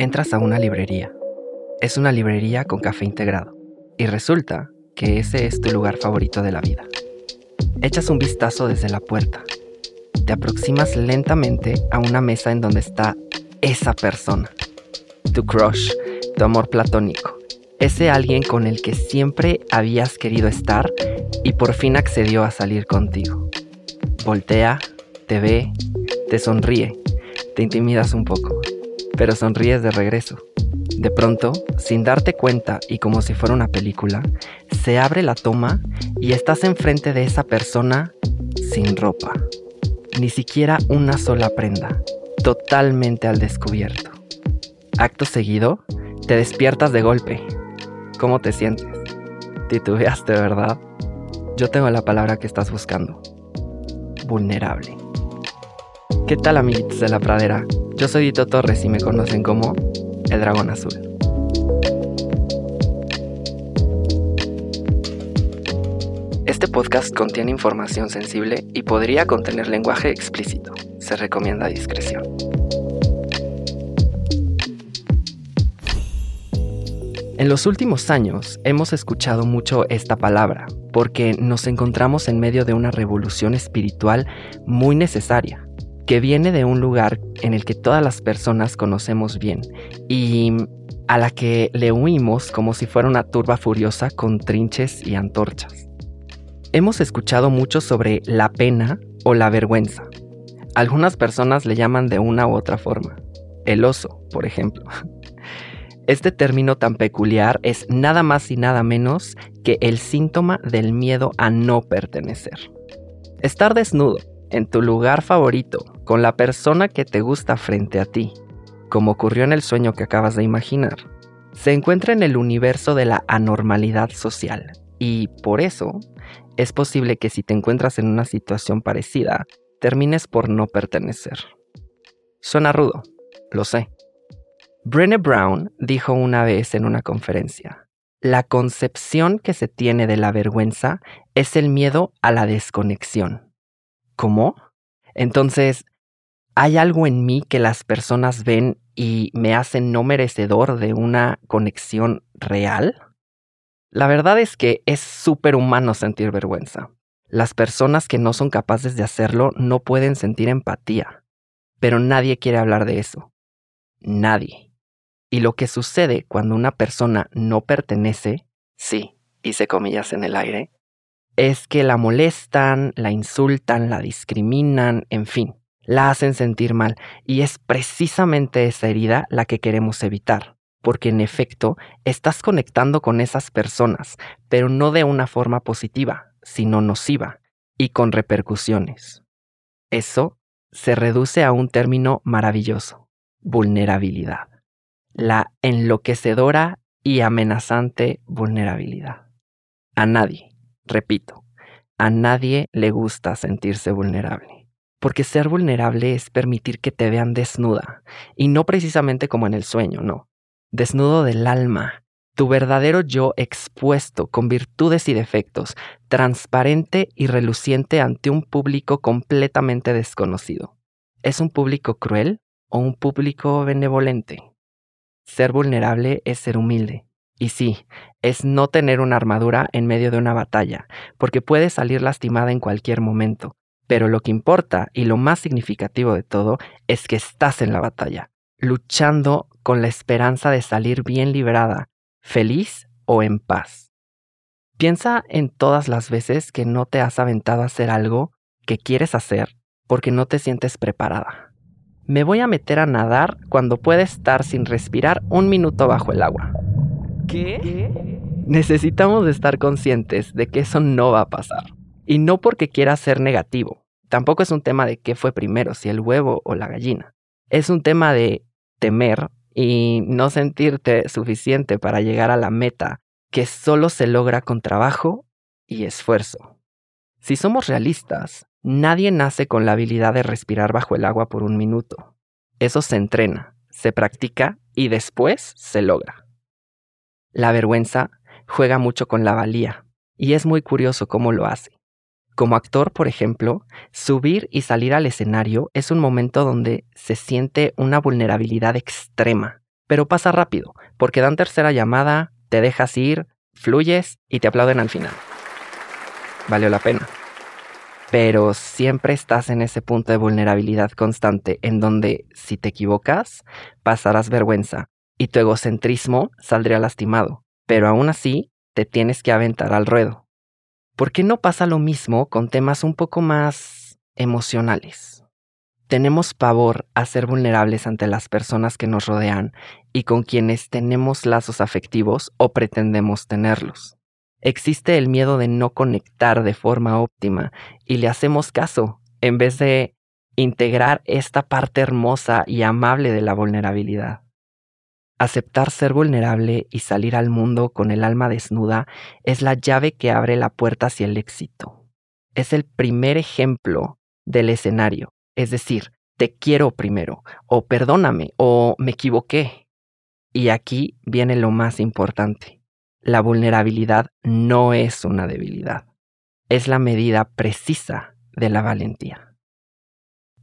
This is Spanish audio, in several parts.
Entras a una librería. Es una librería con café integrado. Y resulta que ese es tu lugar favorito de la vida. Echas un vistazo desde la puerta. Te aproximas lentamente a una mesa en donde está esa persona. Tu crush, tu amor platónico. Ese alguien con el que siempre habías querido estar y por fin accedió a salir contigo. Voltea, te ve, te sonríe, te intimidas un poco pero sonríes de regreso. De pronto, sin darte cuenta y como si fuera una película, se abre la toma y estás enfrente de esa persona sin ropa. Ni siquiera una sola prenda, totalmente al descubierto. Acto seguido, te despiertas de golpe. ¿Cómo te sientes? Titubeaste, ¿verdad? Yo tengo la palabra que estás buscando. Vulnerable. ¿Qué tal amiguitos de la pradera? Yo soy Dito Torres y me conocen como el Dragón Azul. Este podcast contiene información sensible y podría contener lenguaje explícito. Se recomienda discreción. En los últimos años hemos escuchado mucho esta palabra porque nos encontramos en medio de una revolución espiritual muy necesaria que viene de un lugar en el que todas las personas conocemos bien y a la que le huimos como si fuera una turba furiosa con trinches y antorchas. Hemos escuchado mucho sobre la pena o la vergüenza. Algunas personas le llaman de una u otra forma. El oso, por ejemplo. Este término tan peculiar es nada más y nada menos que el síntoma del miedo a no pertenecer. Estar desnudo, en tu lugar favorito, con la persona que te gusta frente a ti, como ocurrió en el sueño que acabas de imaginar, se encuentra en el universo de la anormalidad social y por eso es posible que si te encuentras en una situación parecida, termines por no pertenecer. Suena rudo, lo sé. Brené Brown dijo una vez en una conferencia, la concepción que se tiene de la vergüenza es el miedo a la desconexión. ¿Cómo? Entonces, ¿hay algo en mí que las personas ven y me hacen no merecedor de una conexión real? La verdad es que es súper humano sentir vergüenza. Las personas que no son capaces de hacerlo no pueden sentir empatía, pero nadie quiere hablar de eso. Nadie. Y lo que sucede cuando una persona no pertenece, sí, hice comillas en el aire, es que la molestan, la insultan, la discriminan, en fin, la hacen sentir mal. Y es precisamente esa herida la que queremos evitar. Porque en efecto, estás conectando con esas personas, pero no de una forma positiva, sino nociva y con repercusiones. Eso se reduce a un término maravilloso, vulnerabilidad. La enloquecedora y amenazante vulnerabilidad. A nadie, Repito, a nadie le gusta sentirse vulnerable. Porque ser vulnerable es permitir que te vean desnuda, y no precisamente como en el sueño, no. Desnudo del alma, tu verdadero yo expuesto con virtudes y defectos, transparente y reluciente ante un público completamente desconocido. ¿Es un público cruel o un público benevolente? Ser vulnerable es ser humilde, y sí, es no tener una armadura en medio de una batalla, porque puedes salir lastimada en cualquier momento. Pero lo que importa y lo más significativo de todo es que estás en la batalla, luchando con la esperanza de salir bien liberada, feliz o en paz. Piensa en todas las veces que no te has aventado a hacer algo que quieres hacer porque no te sientes preparada. Me voy a meter a nadar cuando pueda estar sin respirar un minuto bajo el agua. ¿Qué? Necesitamos estar conscientes de que eso no va a pasar. Y no porque quiera ser negativo, Tampoco es un tema de qué fue primero, si el huevo o la gallina. Es un tema de temer y no sentirte suficiente para llegar a la meta que solo se logra con trabajo y esfuerzo. Si somos realistas, nadie nace con la habilidad de respirar bajo el agua por un minuto. Eso se entrena, se practica y después se logra. La vergüenza juega mucho con la valía y es muy curioso cómo lo hace. Como actor, por ejemplo, subir y salir al escenario es un momento donde se siente una vulnerabilidad extrema, pero pasa rápido, porque dan tercera llamada, te dejas ir, fluyes y te aplauden al final. Valió la pena. Pero siempre estás en ese punto de vulnerabilidad constante en donde si te equivocas, pasarás vergüenza y tu egocentrismo saldría lastimado. Pero aún así, te tienes que aventar al ruedo. ¿Por qué no pasa lo mismo con temas un poco más emocionales? Tenemos pavor a ser vulnerables ante las personas que nos rodean y con quienes tenemos lazos afectivos o pretendemos tenerlos. Existe el miedo de no conectar de forma óptima y le hacemos caso en vez de integrar esta parte hermosa y amable de la vulnerabilidad. Aceptar ser vulnerable y salir al mundo con el alma desnuda es la llave que abre la puerta hacia el éxito. Es el primer ejemplo del escenario, es decir, te quiero primero, o perdóname, o me equivoqué. Y aquí viene lo más importante. La vulnerabilidad no es una debilidad, es la medida precisa de la valentía.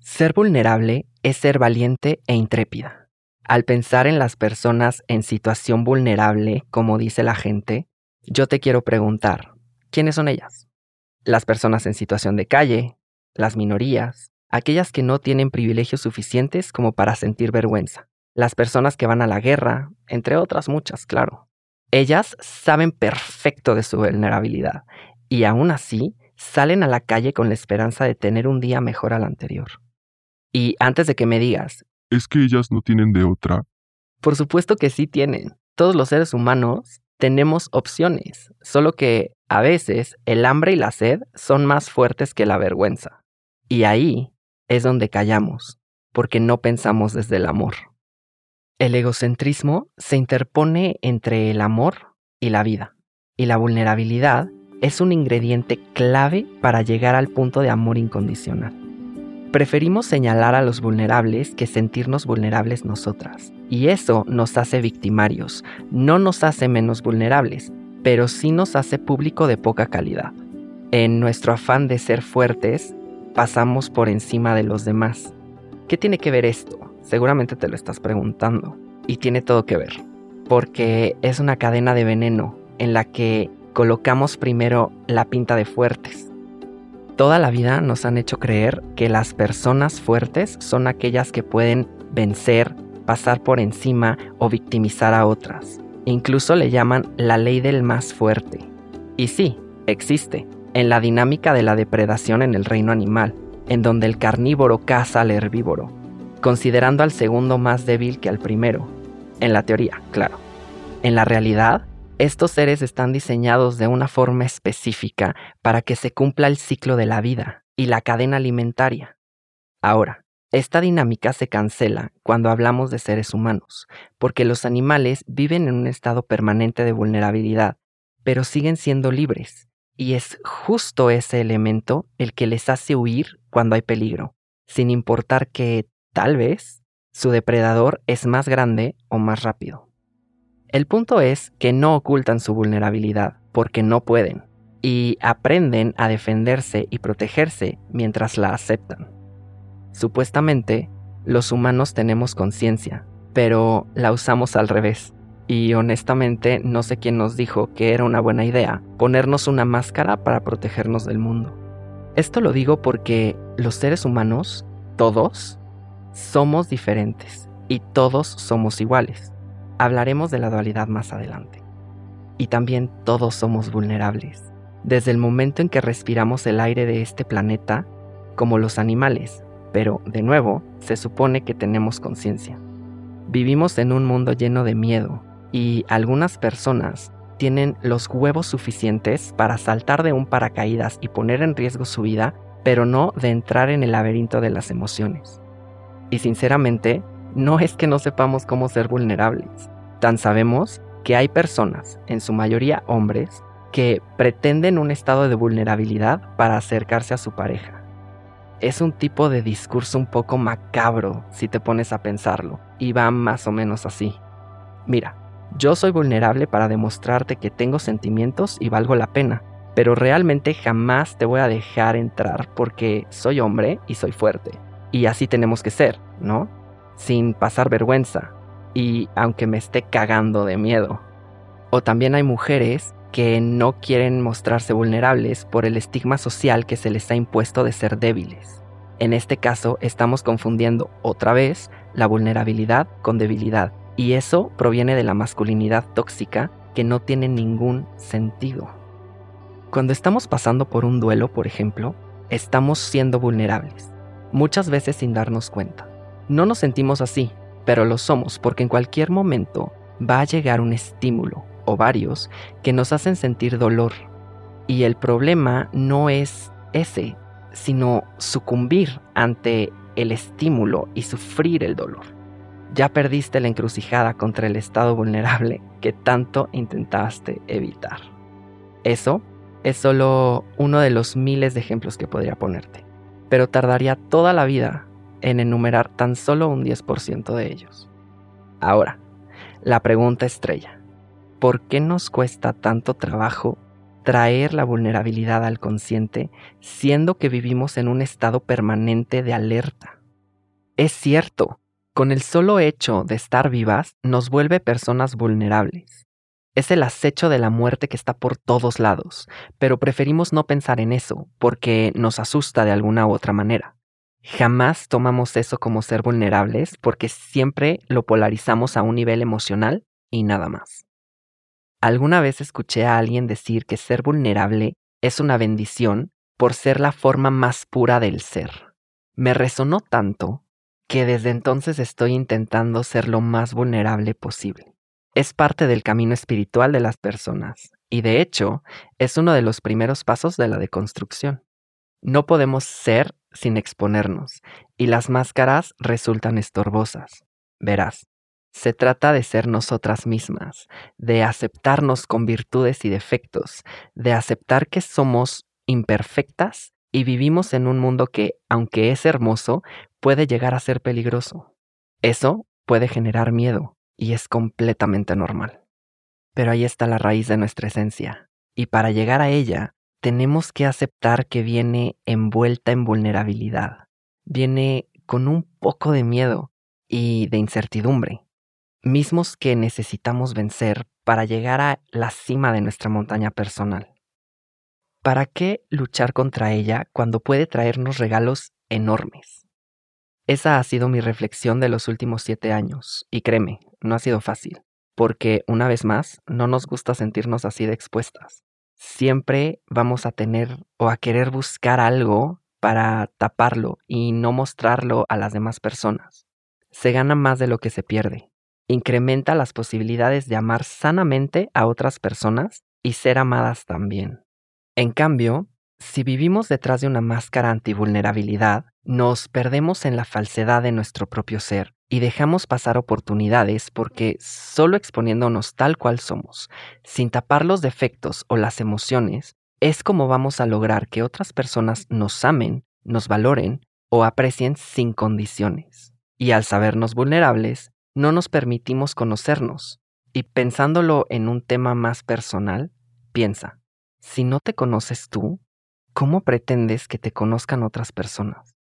Ser vulnerable es ser valiente e intrépida. Al pensar en las personas en situación vulnerable, como dice la gente, yo te quiero preguntar, ¿quiénes son ellas? Las personas en situación de calle, las minorías, aquellas que no tienen privilegios suficientes como para sentir vergüenza, las personas que van a la guerra, entre otras muchas, claro. Ellas saben perfecto de su vulnerabilidad y aún así salen a la calle con la esperanza de tener un día mejor al anterior. Y antes de que me digas, ¿Es que ellas no tienen de otra? Por supuesto que sí tienen. Todos los seres humanos tenemos opciones, solo que a veces el hambre y la sed son más fuertes que la vergüenza. Y ahí es donde callamos, porque no pensamos desde el amor. El egocentrismo se interpone entre el amor y la vida, y la vulnerabilidad es un ingrediente clave para llegar al punto de amor incondicional. Preferimos señalar a los vulnerables que sentirnos vulnerables nosotras. Y eso nos hace victimarios, no nos hace menos vulnerables, pero sí nos hace público de poca calidad. En nuestro afán de ser fuertes, pasamos por encima de los demás. ¿Qué tiene que ver esto? Seguramente te lo estás preguntando. Y tiene todo que ver. Porque es una cadena de veneno en la que colocamos primero la pinta de fuertes Toda la vida nos han hecho creer que las personas fuertes son aquellas que pueden vencer, pasar por encima o victimizar a otras. Incluso le llaman la ley del más fuerte. Y sí, existe, en la dinámica de la depredación en el reino animal, en donde el carnívoro caza al herbívoro, considerando al segundo más débil que al primero. En la teoría, claro. En la realidad, estos seres están diseñados de una forma específica para que se cumpla el ciclo de la vida y la cadena alimentaria. Ahora, esta dinámica se cancela cuando hablamos de seres humanos, porque los animales viven en un estado permanente de vulnerabilidad, pero siguen siendo libres, y es justo ese elemento el que les hace huir cuando hay peligro, sin importar que, tal vez, su depredador es más grande o más rápido. El punto es que no ocultan su vulnerabilidad porque no pueden y aprenden a defenderse y protegerse mientras la aceptan. Supuestamente, los humanos tenemos conciencia, pero la usamos al revés. Y honestamente no sé quién nos dijo que era una buena idea ponernos una máscara para protegernos del mundo. Esto lo digo porque los seres humanos, todos, somos diferentes y todos somos iguales. Hablaremos de la dualidad más adelante. Y también todos somos vulnerables. Desde el momento en que respiramos el aire de este planeta, como los animales, pero, de nuevo, se supone que tenemos conciencia. Vivimos en un mundo lleno de miedo y algunas personas tienen los huevos suficientes para saltar de un paracaídas y poner en riesgo su vida, pero no de entrar en el laberinto de las emociones. Y sinceramente, no es que no sepamos cómo ser vulnerables, tan sabemos que hay personas, en su mayoría hombres, que pretenden un estado de vulnerabilidad para acercarse a su pareja. Es un tipo de discurso un poco macabro si te pones a pensarlo, y va más o menos así. Mira, yo soy vulnerable para demostrarte que tengo sentimientos y valgo la pena, pero realmente jamás te voy a dejar entrar porque soy hombre y soy fuerte. Y así tenemos que ser, ¿no? Sin pasar vergüenza, y aunque me esté cagando de miedo. O también hay mujeres que no quieren mostrarse vulnerables por el estigma social que se les ha impuesto de ser débiles. En este caso, estamos confundiendo otra vez la vulnerabilidad con debilidad, y eso proviene de la masculinidad tóxica que no tiene ningún sentido. Cuando estamos pasando por un duelo, por ejemplo, estamos siendo vulnerables, muchas veces sin darnos cuenta. No nos sentimos así, pero lo somos porque en cualquier momento va a llegar un estímulo, o varios, que nos hacen sentir dolor. Y el problema no es ese, sino sucumbir ante el estímulo y sufrir el dolor. Ya perdiste la encrucijada contra el estado vulnerable que tanto intentaste evitar. Eso es solo uno de los miles de ejemplos que podría ponerte, pero tardaría toda la vida en enumerar tan solo un 10% de ellos. Ahora, la pregunta estrella. ¿Por qué nos cuesta tanto trabajo traer la vulnerabilidad al consciente siendo que vivimos en un estado permanente de alerta? Es cierto, con el solo hecho de estar vivas nos vuelve personas vulnerables. Es el acecho de la muerte que está por todos lados, pero preferimos no pensar en eso porque nos asusta de alguna u otra manera. Jamás tomamos eso como ser vulnerables porque siempre lo polarizamos a un nivel emocional y nada más. Alguna vez escuché a alguien decir que ser vulnerable es una bendición por ser la forma más pura del ser. Me resonó tanto que desde entonces estoy intentando ser lo más vulnerable posible es parte del camino espiritual de las personas y de hecho es uno de los primeros pasos de la deconstrucción. No podemos ser sin exponernos y las máscaras resultan estorbosas. Verás, se trata de ser nosotras mismas, de aceptarnos con virtudes y defectos, de aceptar que somos imperfectas y vivimos en un mundo que, aunque es hermoso, puede llegar a ser peligroso. Eso puede generar miedo, y es completamente normal. Pero ahí está la raíz de nuestra esencia, y para llegar a ella tenemos que aceptar que viene envuelta en vulnerabilidad, viene con un poco de miedo y de incertidumbre, mismos que necesitamos vencer para llegar a la cima de nuestra montaña personal. ¿Para qué luchar contra ella cuando puede traernos regalos enormes? Esa ha sido mi reflexión de los últimos siete años, y créeme, no ha sido fácil, porque una vez más, no nos gusta sentirnos así de expuestas. Siempre vamos a tener o a querer buscar algo para taparlo y no mostrarlo a las demás personas. Se gana más de lo que se pierde. Incrementa las posibilidades de amar sanamente a otras personas y ser amadas también. En cambio, si vivimos detrás de una máscara antivulnerabilidad, nos perdemos en la falsedad de nuestro propio ser y dejamos pasar oportunidades porque solo exponiéndonos tal cual somos, sin tapar los defectos o las emociones, es como vamos a lograr que otras personas nos amen, nos valoren o aprecien sin condiciones. Y al sabernos vulnerables, no nos permitimos conocernos. Y pensándolo en un tema más personal, piensa, si no te conoces tú, ¿cómo pretendes que te conozcan otras personas?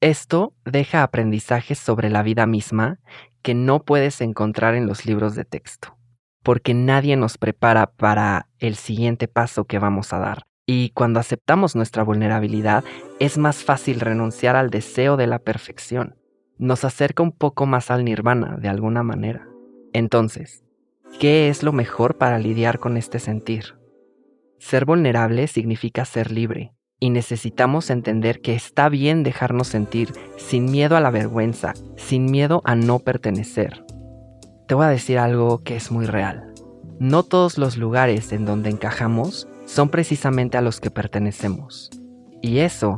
Esto deja aprendizajes sobre la vida misma que no puedes encontrar en los libros de texto, porque nadie nos prepara para el siguiente paso que vamos a dar. Y cuando aceptamos nuestra vulnerabilidad, es más fácil renunciar al deseo de la perfección. Nos acerca un poco más al nirvana, de alguna manera. Entonces, ¿qué es lo mejor para lidiar con este sentir? Ser vulnerable significa ser libre, y necesitamos entender que está bien dejarnos sentir sin miedo a la vergüenza, sin miedo a no pertenecer. Te voy a decir algo que es muy real. No todos los lugares en donde encajamos son precisamente a los que pertenecemos. Y eso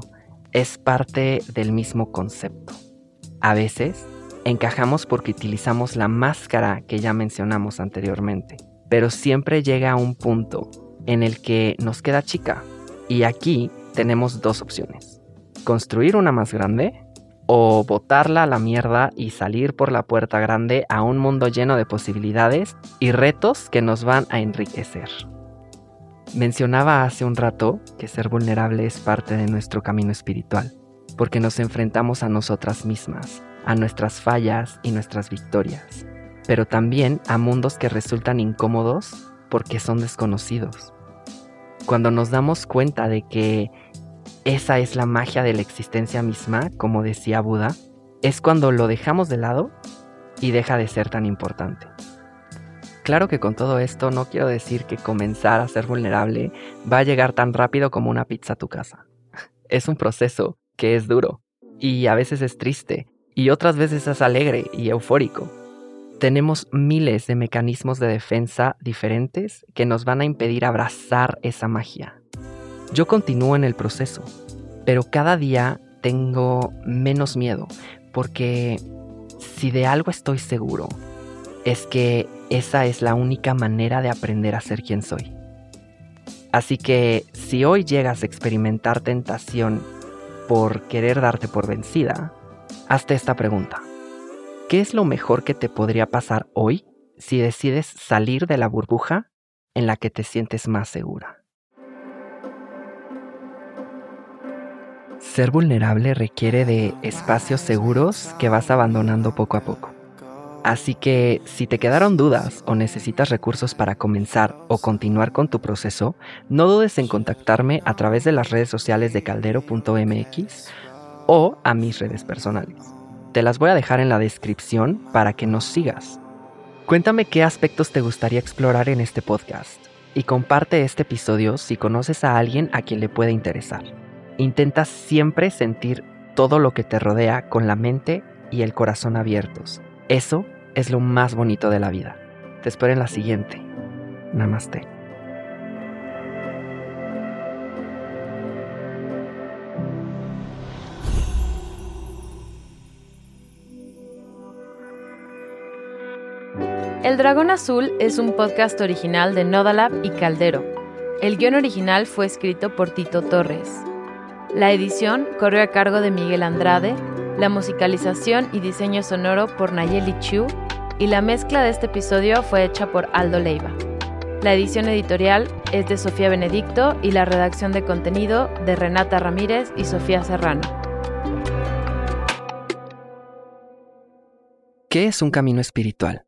es parte del mismo concepto. A veces encajamos porque utilizamos la máscara que ya mencionamos anteriormente, pero siempre llega a un punto en el que nos queda chica. Y aquí tenemos dos opciones. Construir una más grande o botarla a la mierda y salir por la puerta grande a un mundo lleno de posibilidades y retos que nos van a enriquecer. Mencionaba hace un rato que ser vulnerable es parte de nuestro camino espiritual, porque nos enfrentamos a nosotras mismas, a nuestras fallas y nuestras victorias, pero también a mundos que resultan incómodos porque son desconocidos. Cuando nos damos cuenta de que esa es la magia de la existencia misma, como decía Buda, es cuando lo dejamos de lado y deja de ser tan importante. Claro que con todo esto no quiero decir que comenzar a ser vulnerable va a llegar tan rápido como una pizza a tu casa. Es un proceso que es duro y a veces es triste y otras veces es alegre y eufórico. Tenemos miles de mecanismos de defensa diferentes que nos van a impedir abrazar esa magia. Yo continúo en el proceso, pero cada día tengo menos miedo porque si de algo estoy seguro es que esa es la única manera de aprender a ser quien soy. Así que si hoy llegas a experimentar tentación por querer darte por vencida, hazte esta pregunta. ¿Qué es lo mejor que te podría pasar hoy si decides salir de la burbuja en la que te sientes más segura? Ser vulnerable requiere de espacios seguros que vas abandonando poco a poco. Así que si te quedaron dudas o necesitas recursos para comenzar o continuar con tu proceso, no dudes en contactarme a través de las redes sociales de caldero.mx o a mis redes personales. Te las voy a dejar en la descripción para que nos sigas. Cuéntame qué aspectos te gustaría explorar en este podcast y comparte este episodio si conoces a alguien a quien le puede interesar. Intenta siempre sentir todo lo que te rodea con la mente y el corazón abiertos eso es lo más bonito de la vida. Te espero en la siguiente. Namaste. El Dragón Azul es un podcast original de Nodalab y Caldero. El guion original fue escrito por Tito Torres. La edición corrió a cargo de Miguel Andrade la musicalización y diseño sonoro por Nayeli Chu y la mezcla de este episodio fue hecha por Aldo Leiva. La edición editorial es de Sofía Benedicto y la redacción de contenido de Renata Ramírez y Sofía Serrano. ¿Qué es un camino espiritual?